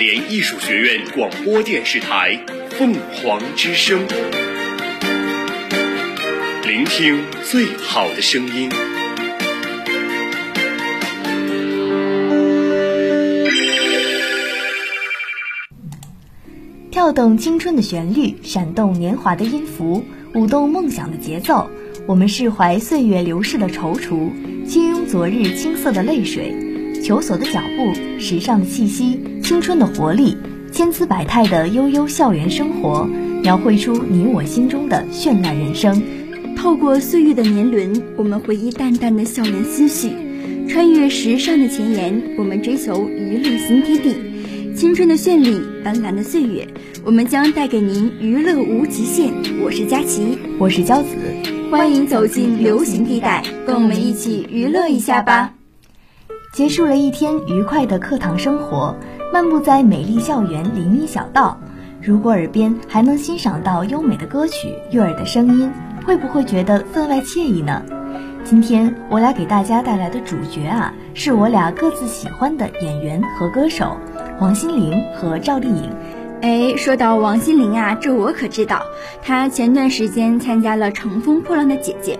联艺术学院广播电视台《凤凰之声》，聆听最好的声音。跳动青春的旋律，闪动年华的音符，舞动梦想的节奏。我们释怀岁月流逝的踌躇，轻拥昨日青涩的泪水，求索的脚步，时尚的气息，青春的活力，千姿百态的悠悠校园生活，描绘出你我心中的绚烂人生。透过岁月的年轮，我们回忆淡淡的校园思绪，穿越时尚的前沿，我们追求娱乐新天地。青春的绚丽，斑斓的岁月，我们将带给您娱乐无极限。我是佳琪，我是娇子。欢迎走进流行地带，跟我们一起娱乐一下吧。结束了一天愉快的课堂生活，漫步在美丽校园林荫小道，如果耳边还能欣赏到优美的歌曲、悦耳的声音，会不会觉得分外惬意呢？今天我俩给大家带来的主角啊，是我俩各自喜欢的演员和歌手王心凌和赵丽颖。哎，说到王心凌啊，这我可知道。她前段时间参加了《乘风破浪的姐姐》，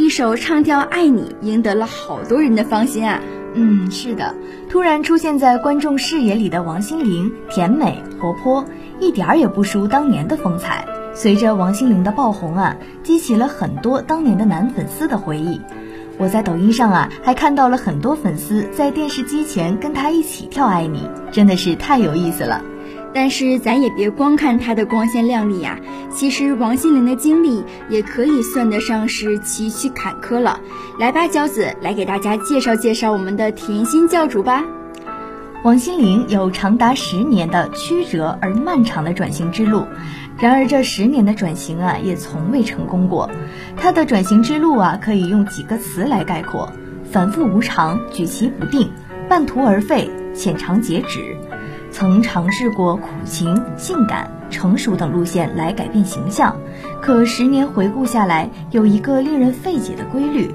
一首唱跳《爱你》，赢得了好多人的芳心啊。嗯，是的，突然出现在观众视野里的王心凌，甜美活泼，一点儿也不输当年的风采。随着王心凌的爆红啊，激起了很多当年的男粉丝的回忆。我在抖音上啊，还看到了很多粉丝在电视机前跟她一起跳《爱你》，真的是太有意思了。但是咱也别光看她的光鲜亮丽呀，其实王心凌的经历也可以算得上是崎岖坎坷了。来吧，娇子，来给大家介绍介绍我们的甜心教主吧。王心凌有长达十年的曲折而漫长的转型之路，然而这十年的转型啊，也从未成功过。她的转型之路啊，可以用几个词来概括：反复无常、举棋不定、半途而废、浅尝辄止。曾尝试过苦情、性感、成熟等路线来改变形象，可十年回顾下来，有一个令人费解的规律，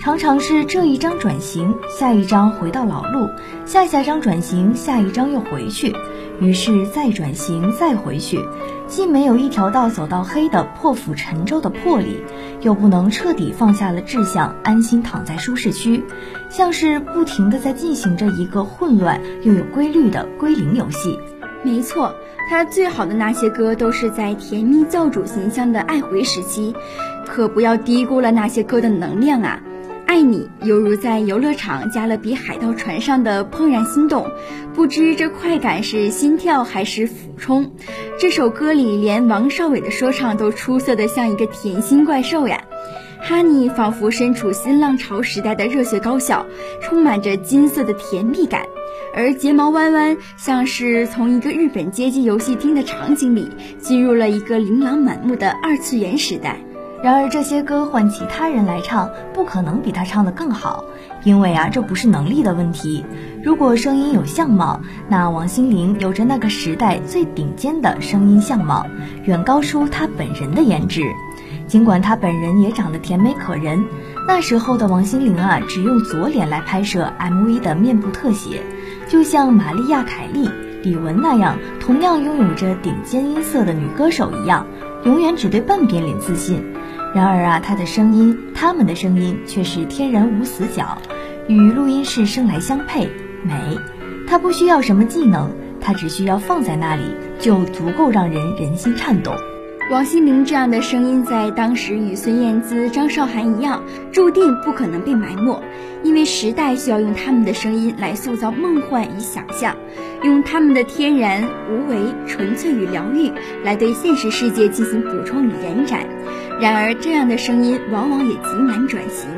常常是这一张转型，下一张回到老路，下下张转型，下一张又回去，于是再转型，再回去。既没有一条道走到黑的破釜沉舟的魄力，又不能彻底放下了志向，安心躺在舒适区，像是不停的在进行着一个混乱又有规律的归零游戏。没错，他最好的那些歌都是在甜蜜教主形象的爱回时期，可不要低估了那些歌的能量啊！爱你犹如在游乐场加勒比海盗船上的怦然心动，不知这快感是心跳还是俯冲。这首歌里连王少伟的说唱都出色的像一个甜心怪兽呀。哈尼仿佛身处新浪潮时代的热血高校，充满着金色的甜蜜感，而睫毛弯弯像是从一个日本街机游戏厅的场景里进入了一个琳琅满目的二次元时代。然而这些歌换其他人来唱，不可能比他唱得更好，因为啊，这不是能力的问题。如果声音有相貌，那王心凌有着那个时代最顶尖的声音相貌，远高出她本人的颜值。尽管她本人也长得甜美可人，那时候的王心凌啊，只用左脸来拍摄 MV 的面部特写，就像玛丽亚·凯莉、李玟那样，同样拥有着顶尖音色的女歌手一样，永远只对半边脸自信。然而啊，他的声音，他们的声音却是天然无死角，与录音室生来相配，美。她不需要什么技能，她只需要放在那里，就足够让人人心颤动。王心凌这样的声音，在当时与孙燕姿、张韶涵一样，注定不可能被埋没，因为时代需要用他们的声音来塑造梦幻与想象，用他们的天然、无为、纯粹与疗愈，来对现实世界进行补充与延展。然而，这样的声音往往也极难转型，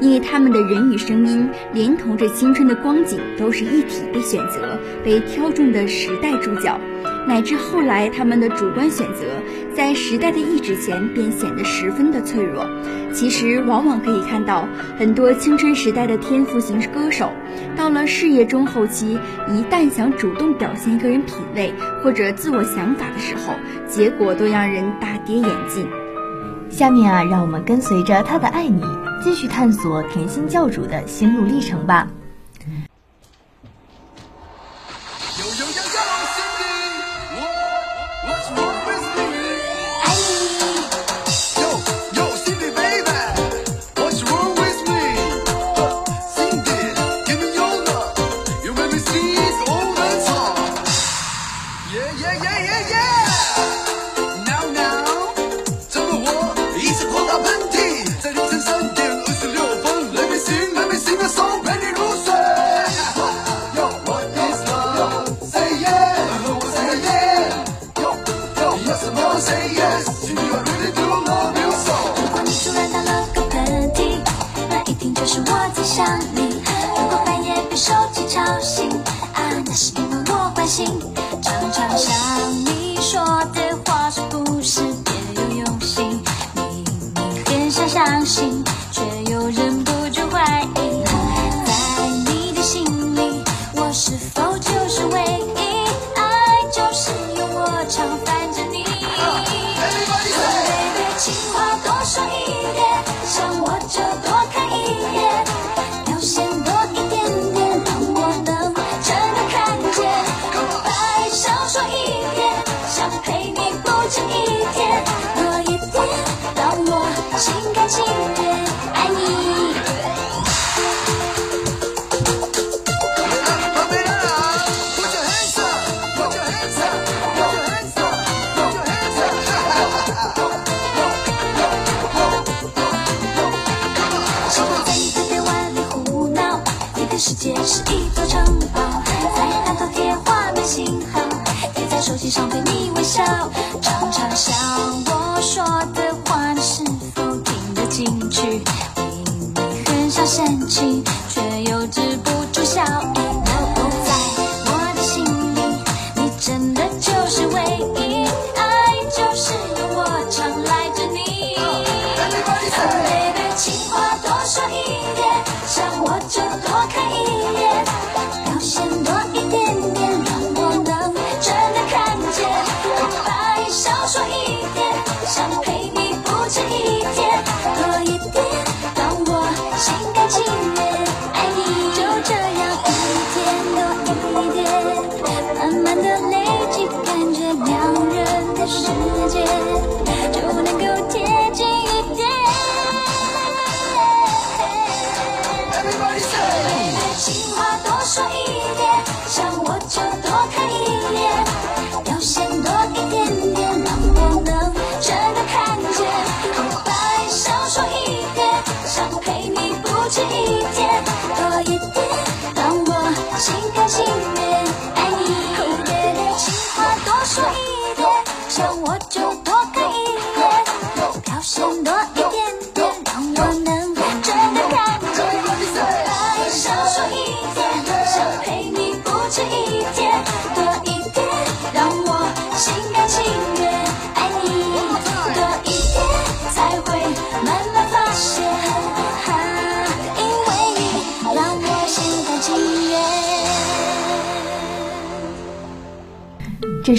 因为他们的人与声音，连同着青春的光景，都是一体被选择、被挑中的时代主角，乃至后来他们的主观选择，在时代的意志前便显得十分的脆弱。其实，往往可以看到很多青春时代的天赋型歌手，到了事业中后期，一旦想主动表现个人品味或者自我想法的时候，结果都让人大跌眼镜。下面啊，让我们跟随着他的爱你，继续探索甜心教主的心路历程吧。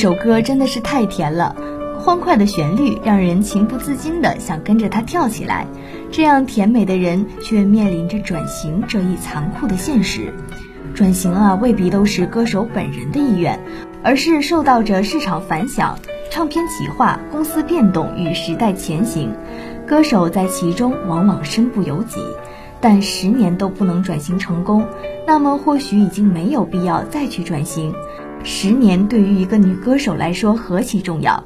首歌真的是太甜了，欢快的旋律让人情不自禁的想跟着它跳起来。这样甜美的人，却面临着转型这一残酷的现实。转型啊，未必都是歌手本人的意愿，而是受到着市场反响、唱片企划、公司变动与时代前行，歌手在其中往往身不由己。但十年都不能转型成功，那么或许已经没有必要再去转型。十年对于一个女歌手来说何其重要，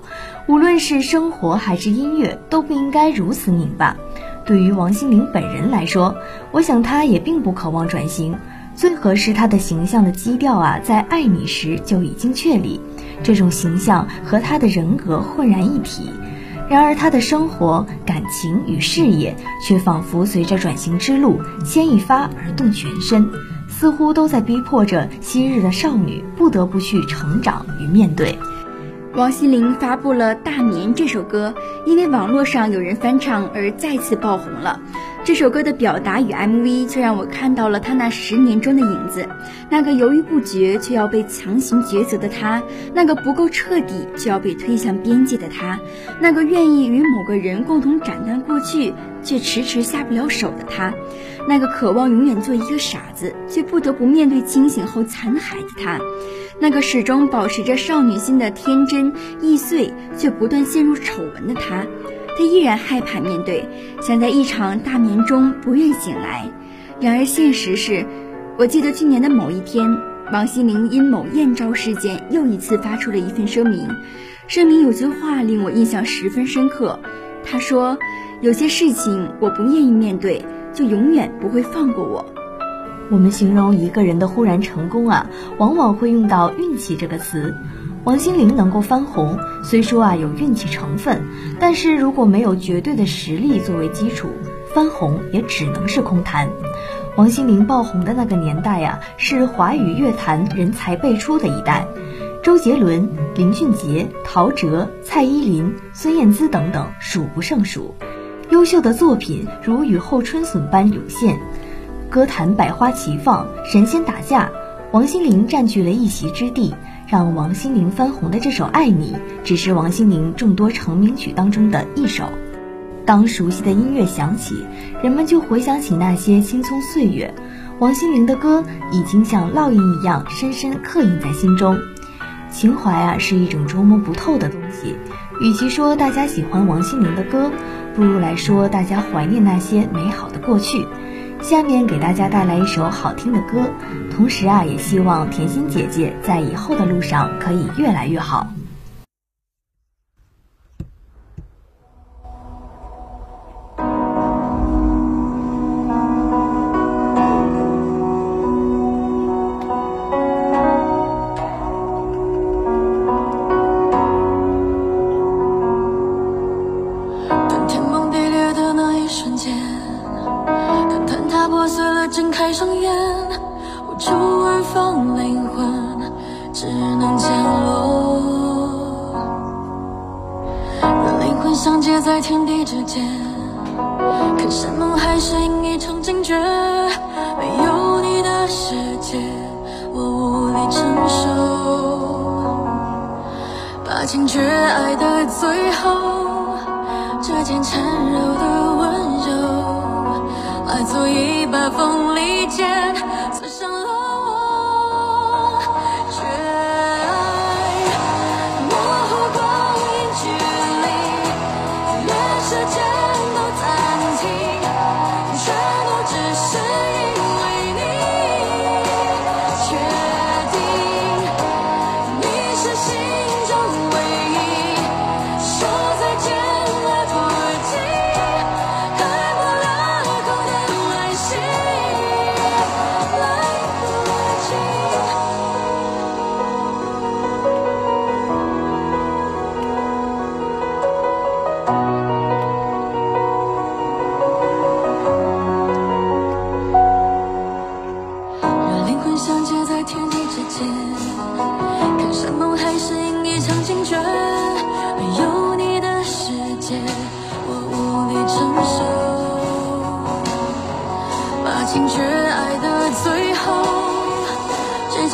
无论是生活还是音乐，都不应该如此拧巴。对于王心凌本人来说，我想她也并不渴望转型。最合适她的形象的基调啊，在爱你时就已经确立，这种形象和她的人格浑然一体。然而，她的生活、感情与事业却仿佛随着转型之路牵一发而动全身，似乎都在逼迫着昔日的少女不得不去成长与面对。王心凌发布了《大眠》这首歌，因为网络上有人翻唱而再次爆红了。这首歌的表达与 MV 却让我看到了她那十年中的影子，那个犹豫不决却要被强行抉择的她，那个不够彻底却要被推向边界的她，那个愿意与某个人共同斩断过去却迟迟下不了手的她，那个渴望永远做一个傻子却不得不面对清醒后残骸的她。那个始终保持着少女心的天真易碎，却不断陷入丑闻的她，他依然害怕面对，想在一场大眠中不愿醒来。然而现实是，我记得去年的某一天，王心凌因某艳照事件又一次发出了一份声明。声明有句话令我印象十分深刻，他说：“有些事情我不愿意面对，就永远不会放过我。”我们形容一个人的忽然成功啊，往往会用到运气这个词。王心凌能够翻红，虽说啊有运气成分，但是如果没有绝对的实力作为基础，翻红也只能是空谈。王心凌爆红的那个年代呀、是华语乐坛人才辈出的一代，周杰伦、林俊杰、陶喆、蔡依林、孙燕姿等等数不胜数，优秀的作品如雨后春笋般涌现，歌坛百花齐放，神仙打架，王心凌占据了一席之地。让王心凌翻红的这首《爱你》，只是王心凌众多成名曲当中的一首。当熟悉的音乐响起，人们就回想起那些青葱岁月。王心凌的歌已经像烙印一样，深深刻印在心中。情怀啊，是一种捉摸不透的东西。与其说大家喜欢王心凌的歌，不如来说大家怀念那些美好的过去。下面给大家带来一首好听的歌，同时啊，也希望甜心姐姐在以后的路上可以越来越好。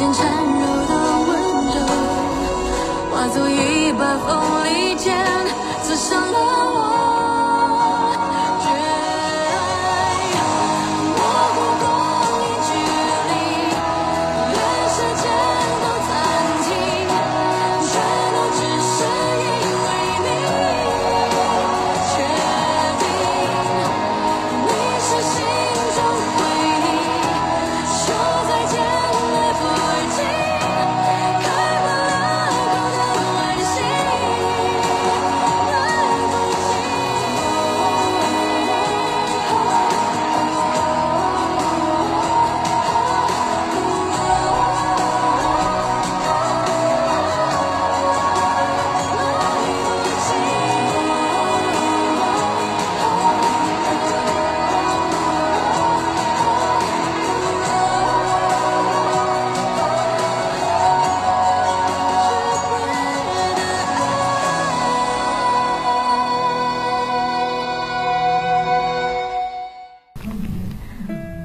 指尖缠绕的温柔，化作一把锋利剑，刺伤了我。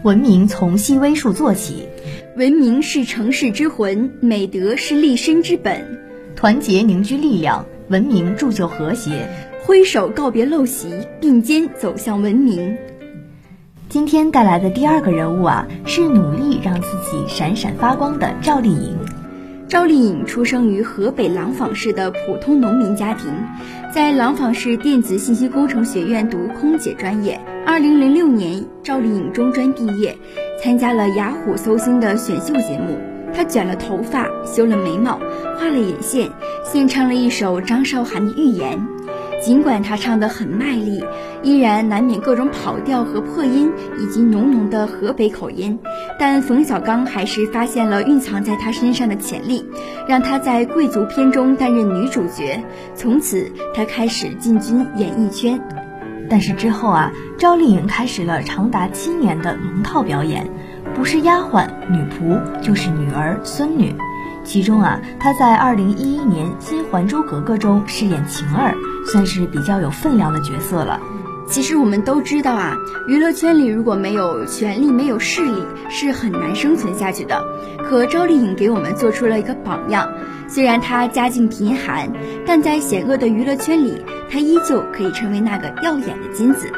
文明从细微处做起，文明是城市之魂，美德是立身之本。团结凝聚力量，文明铸就和谐。挥手告别陋习，并肩走向文明。今天带来的第二个人物啊，是努力让自己闪闪发光的赵丽颖。赵丽颖出生于河北廊坊市的普通农民家庭，在廊坊市电子信息工程学院读空姐专业。二零零六年，赵丽颖中专毕业，参加了雅虎搜星的选秀节目。她卷了头发，修了眉毛，画了眼线，献唱了一首张韶涵的《预言》。尽管她唱得很卖力，依然难免各种跑调和破音，以及浓浓的河北口音，但冯小刚还是发现了蕴藏在她身上的潜力，让她在贵族片中担任女主角。从此，她开始进军演艺圈。但是之后啊，赵丽颖开始了长达七年的龙套表演，不是丫鬟、女仆，就是女儿、孙女。其中啊，她在二零一一年《新还珠格格》中饰演晴儿，算是比较有分量的角色了。其实我们都知道啊，娱乐圈里如果没有权力、没有势力，是很难生存下去的。可赵丽颖给我们做出了一个榜样，虽然她家境贫寒，但在险恶的娱乐圈里，她依旧可以成为那个耀眼的金子。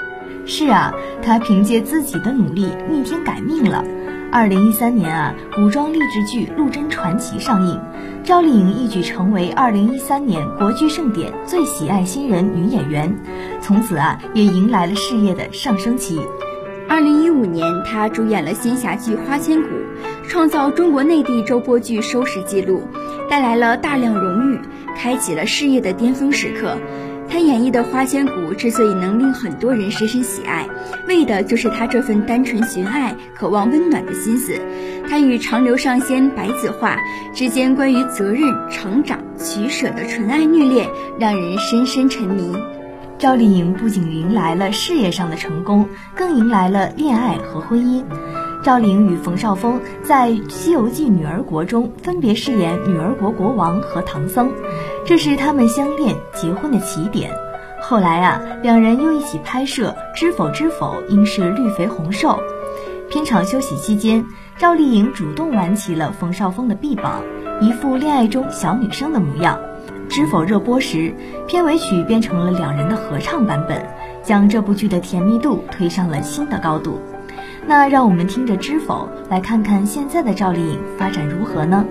是啊，她凭借自己的努力逆天改命了。二零一三年啊，古装励志剧《陆贞传奇》上映，赵丽颖一举成为二零一三年国剧盛典最喜爱新人女演员，从此啊，也迎来了事业的上升期。二零一五年，她主演了仙侠剧《花千骨》，创造中国内地周播剧收视纪录，带来了大量荣誉，开启了事业的巅峰时刻。她演绎的花千骨之所以能令很多人深深喜爱，为的就是她这份单纯寻爱、渴望温暖的心思。她与长留上仙白子画之间关于责任、成长、取舍的纯爱虐恋，让人深深沉迷。赵丽颖不仅迎来了事业上的成功，更迎来了恋爱和婚姻。赵丽颖与冯绍峰在《西游记女儿国》中分别饰演女儿国国王和唐僧，这是他们相恋结婚的起点。后来啊，两人又一起拍摄《知否知否，应是绿肥红瘦》。片场休息期间，赵丽颖主动挽起了冯绍峰的臂膀，一副恋爱中小女生的模样。《知否》热播时，片尾曲变成了两人的合唱版本，将这部剧的甜蜜度推上了新的高度。那让我们听着《知否》，来看看现在的赵丽颖发展如何呢？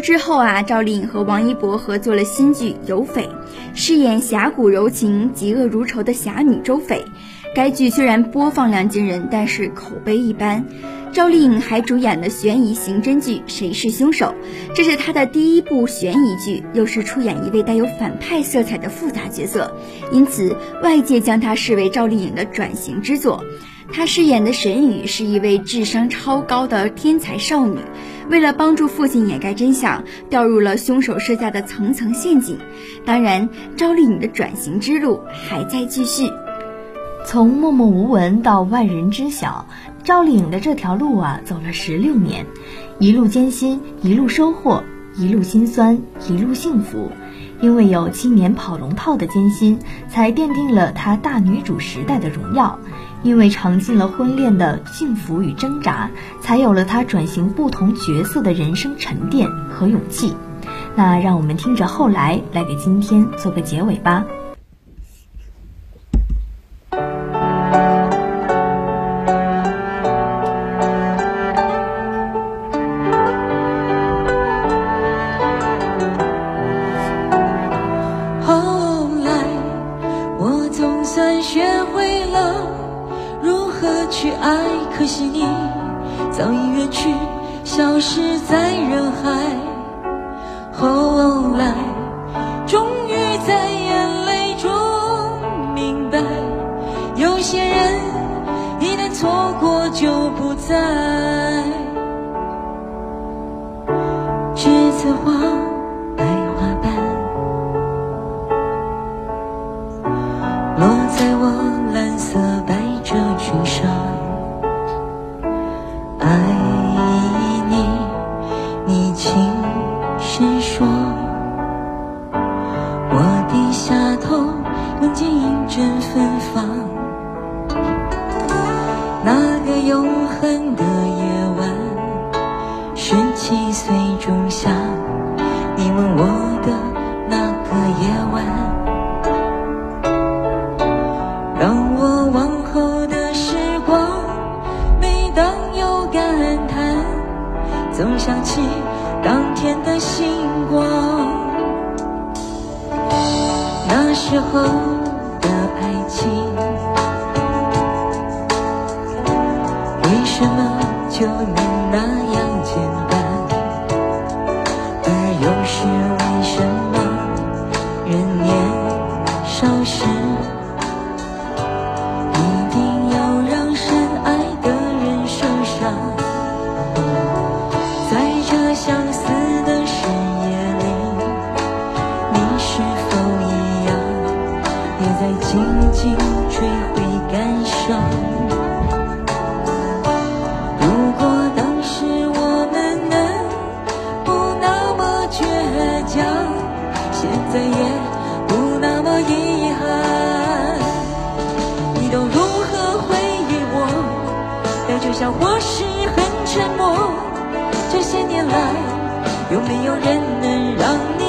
之后啊，赵丽颖和王一博合作了新剧《有匪》，饰演侠骨柔情、嫉恶如仇的侠女周匪。该剧虽然播放量惊人，但是口碑一般。赵丽颖还主演了悬疑刑侦剧《谁是凶手》，这是她的第一部悬疑剧，又是出演一位带有反派色彩的复杂角色，因此外界将她视为赵丽颖的转型之作。她饰演的沈宇是一位智商超高的天才少女，为了帮助父亲掩盖真相，掉入了凶手设下的层层陷阱。当然，赵丽颖的转型之路还在继续。从默默无闻到万人知晓，赵丽颖的这条路啊，走了十六年，一路艰辛，一路收获，一路辛酸，一路幸福。因为有七年跑龙套的艰辛，才奠定了她大女主时代的荣耀；因为尝尽了婚恋的幸福与挣扎，才有了他转型不同角色的人生沉淀和勇气。那让我们听着后来来给今天做个结尾吧。可惜你早已远去，消失在人海。后来，终于在眼时候再也不那么遗憾。你都如何回忆我？带着笑或是很沉默。这些年来，有没有人能让你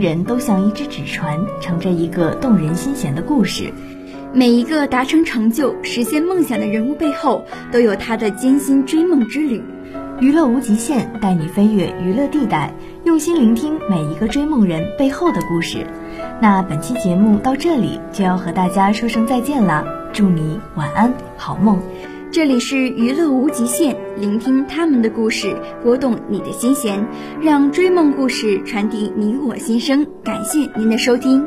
人都像一只纸船，乘着一个动人心弦的故事。每一个达成成就、实现梦想的人物背后，都有他的艰辛追梦之旅。娱乐无极限，带你飞越娱乐地带，用心聆听每一个追梦人背后的故事。那本期节目到这里就要和大家说声再见了，祝你晚安，好梦。这里是娱乐无极限，聆听他们的故事，拨动你的心弦，让追梦故事传递你我心声。感谢您的收听。